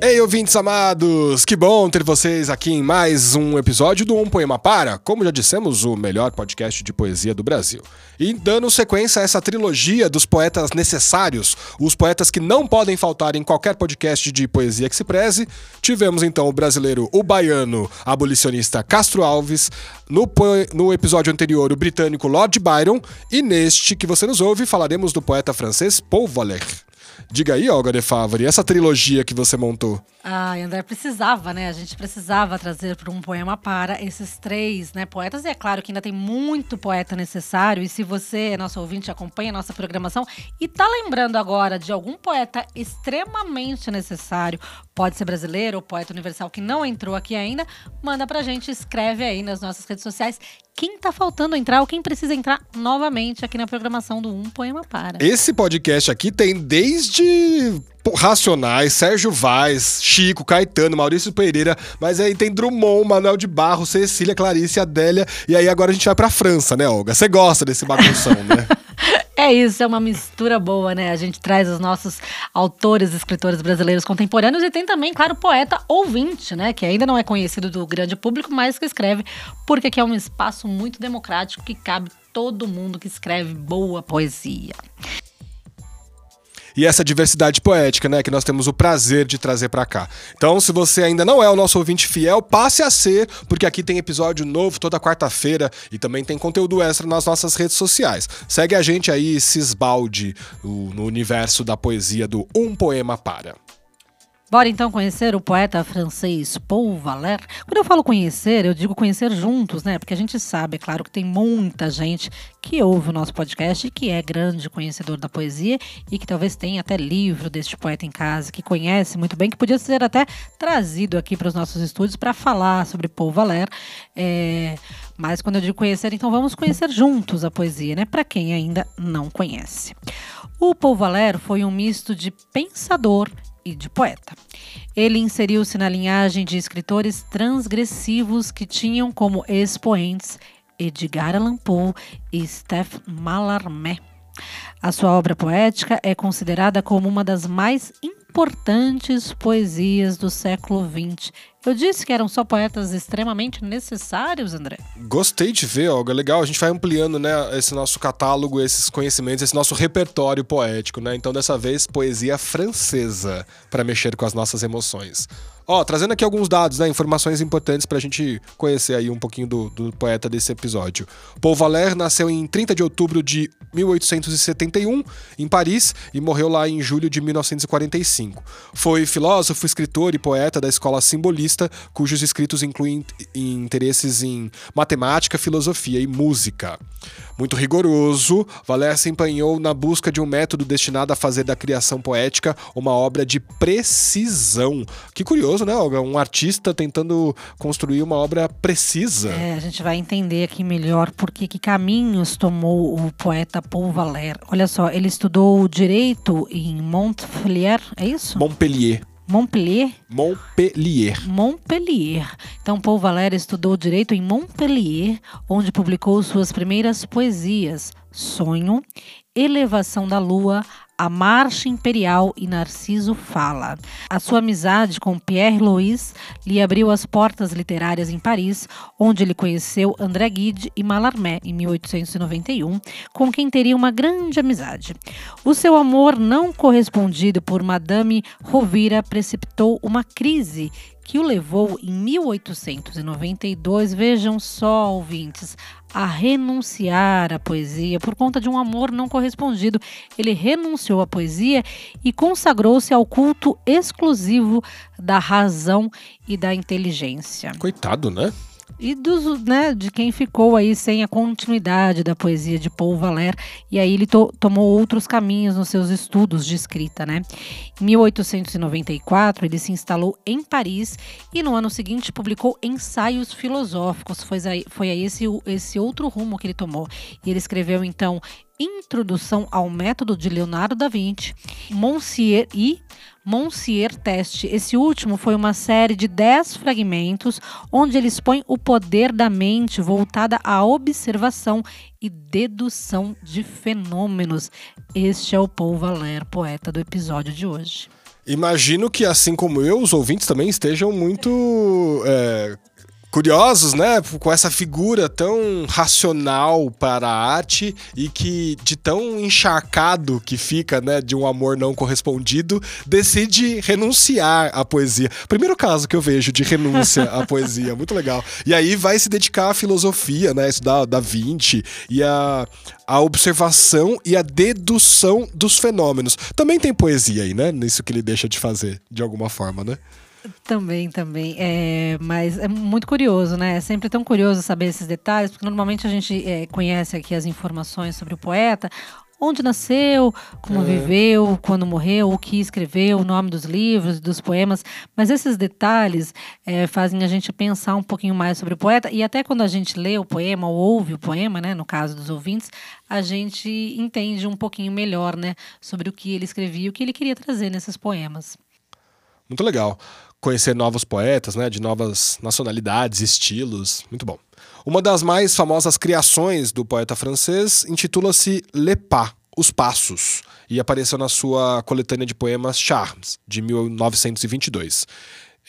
Ei, ouvintes amados! Que bom ter vocês aqui em mais um episódio do Um Poema Para, como já dissemos, o melhor podcast de poesia do Brasil. E dando sequência a essa trilogia dos poetas necessários, os poetas que não podem faltar em qualquer podcast de poesia que se preze, tivemos então o brasileiro, o baiano, abolicionista Castro Alves, no, no episódio anterior o britânico Lord Byron, e neste que você nos ouve falaremos do poeta francês Paul Valéry. Diga aí, Olga de Favre, essa trilogia que você montou. Ah, André, precisava, né? A gente precisava trazer para um poema para esses três né, poetas. E é claro que ainda tem muito poeta necessário. E se você, nosso ouvinte, acompanha a nossa programação e está lembrando agora de algum poeta extremamente necessário, pode ser brasileiro ou poeta universal que não entrou aqui ainda, manda pra gente, escreve aí nas nossas redes sociais quem está faltando entrar ou quem precisa entrar novamente aqui na programação do Um Poema Para. Esse podcast aqui tem desde Racionais, Sérgio Vaz, Chico, Caetano, Maurício Pereira, mas aí tem Drummond, Manuel de Barro, Cecília, Clarice, Adélia, e aí agora a gente vai pra França, né, Olga? Você gosta desse bagunção, né? É isso, é uma mistura boa, né? A gente traz os nossos autores, escritores brasileiros contemporâneos e tem também, claro, poeta ouvinte, né? Que ainda não é conhecido do grande público, mas que escreve, porque aqui é um espaço muito democrático que cabe todo mundo que escreve boa poesia e essa diversidade poética, né, que nós temos o prazer de trazer para cá. Então, se você ainda não é o nosso ouvinte fiel, passe a ser, porque aqui tem episódio novo toda quarta-feira e também tem conteúdo extra nas nossas redes sociais. Segue a gente aí, se esbalde no universo da poesia do Um Poema Para. Bora então conhecer o poeta francês Paul Valéry. Quando eu falo conhecer, eu digo conhecer juntos, né? Porque a gente sabe, é claro, que tem muita gente que ouve o nosso podcast e que é grande conhecedor da poesia e que talvez tenha até livro deste poeta em casa, que conhece muito bem, que podia ser até trazido aqui para os nossos estúdios para falar sobre Paul Valéry. É... Mas quando eu digo conhecer, então vamos conhecer juntos a poesia, né? Para quem ainda não conhece. O Paul Valéry foi um misto de pensador e de poeta. Ele inseriu-se na linhagem de escritores transgressivos que tinham como expoentes Edgar Allan Poe e Stephen Mallarmé. A sua obra poética é considerada como uma das mais importantes poesias do século XX eu disse que eram só poetas extremamente necessários, André. Gostei de ver, Olga. Legal. A gente vai ampliando, né, esse nosso catálogo, esses conhecimentos, esse nosso repertório poético, né? Então, dessa vez, poesia francesa para mexer com as nossas emoções. Ó, trazendo aqui alguns dados, né, informações importantes para a gente conhecer aí um pouquinho do, do poeta desse episódio. Paul Valéry nasceu em 30 de outubro de 1871 em Paris e morreu lá em julho de 1945. Foi filósofo, escritor e poeta da escola simbolista, cujos escritos incluem interesses em matemática, filosofia e música. Muito rigoroso, Valéry se empenhou na busca de um método destinado a fazer da criação poética uma obra de precisão. Que curioso, né, Olga? Um artista tentando construir uma obra precisa. É, a gente vai entender aqui melhor por que caminhos tomou o poeta Paul Valéry. Olha só, ele estudou direito em Montpellier, é isso? Montpellier. Montpellier? Montpellier. Montpellier. Então, Paul Valéry estudou direito em Montpellier, onde publicou suas primeiras poesias: Sonho, Elevação da Lua, a Marcha Imperial e Narciso Fala. A sua amizade com Pierre Louis lhe abriu as portas literárias em Paris, onde ele conheceu André Gide e Mallarmé em 1891, com quem teria uma grande amizade. O seu amor não correspondido por Madame Rovira precipitou uma crise que o levou em 1892, vejam só, ouvintes, a renunciar à poesia por conta de um amor não correspondido. Ele renunciou à poesia e consagrou-se ao culto exclusivo da razão e da inteligência. Coitado, né? E dos, né, de quem ficou aí sem a continuidade da poesia de Paul Valéry, e aí ele to tomou outros caminhos nos seus estudos de escrita, né? Em 1894, ele se instalou em Paris e no ano seguinte publicou ensaios filosóficos. Foi aí, foi aí esse, esse outro rumo que ele tomou. E ele escreveu então Introdução ao Método de Leonardo da Vinci, Monsieur e Monsieur Teste. Esse último foi uma série de 10 fragmentos onde ele expõe o poder da mente voltada à observação e dedução de fenômenos. Este é o Paul Valer, poeta do episódio de hoje. Imagino que, assim como eu, os ouvintes também estejam muito é, curiosos, né, com essa figura tão racional para a arte e que de tão encharcado que fica, né, de um amor não correspondido, decide renunciar à poesia. Primeiro caso que eu vejo de renúncia à poesia, muito legal. E aí vai se dedicar à filosofia, né, estudar Da Vinci e a, a observação e a dedução dos fenômenos. Também tem poesia aí, né, nisso que ele deixa de fazer, de alguma forma, né? Também, também. É, mas é muito curioso, né? É sempre tão curioso saber esses detalhes, porque normalmente a gente é, conhece aqui as informações sobre o poeta, onde nasceu, como é. viveu, quando morreu, o que escreveu, o nome dos livros, dos poemas. Mas esses detalhes é, fazem a gente pensar um pouquinho mais sobre o poeta. E até quando a gente lê o poema ou ouve o poema, né, no caso dos ouvintes, a gente entende um pouquinho melhor, né, sobre o que ele escrevia e o que ele queria trazer nesses poemas. Muito legal conhecer novos poetas, né, de novas nacionalidades, estilos, muito bom. Uma das mais famosas criações do poeta francês intitula-se Le Pas, Os Passos, e apareceu na sua coletânea de poemas Charmes, de 1922.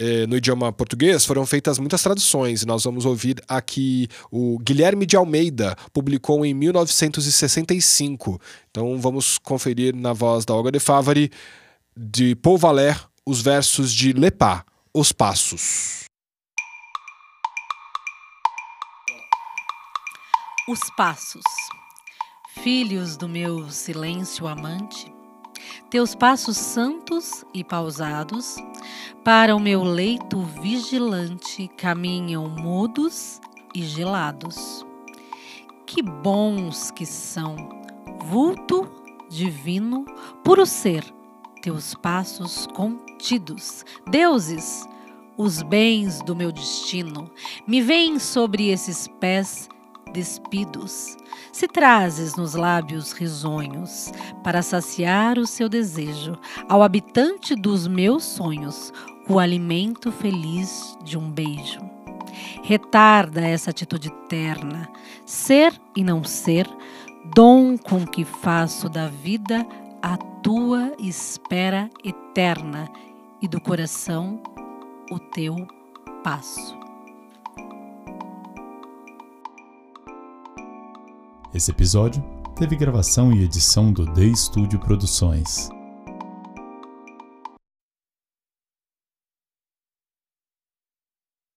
É, no idioma português foram feitas muitas traduções, e nós vamos ouvir aqui o Guilherme de Almeida, publicou em 1965. Então vamos conferir na voz da Olga de Favari, de Paul Valer, os versos de Lepá, Os Passos. Os Passos. Filhos do meu silêncio amante, teus passos santos e pausados, para o meu leito vigilante caminham mudos e gelados. Que bons que são, vulto divino, puro ser, teus passos contidos. Deuses, os bens do meu destino me vêm sobre esses pés despidos. Se trazes nos lábios risonhos para saciar o seu desejo, ao habitante dos meus sonhos, o alimento feliz de um beijo. Retarda essa atitude terna, ser e não ser, dom com que faço da vida a tua espera eterna e do coração o teu passo. Esse episódio teve gravação e edição do The Studio Produções.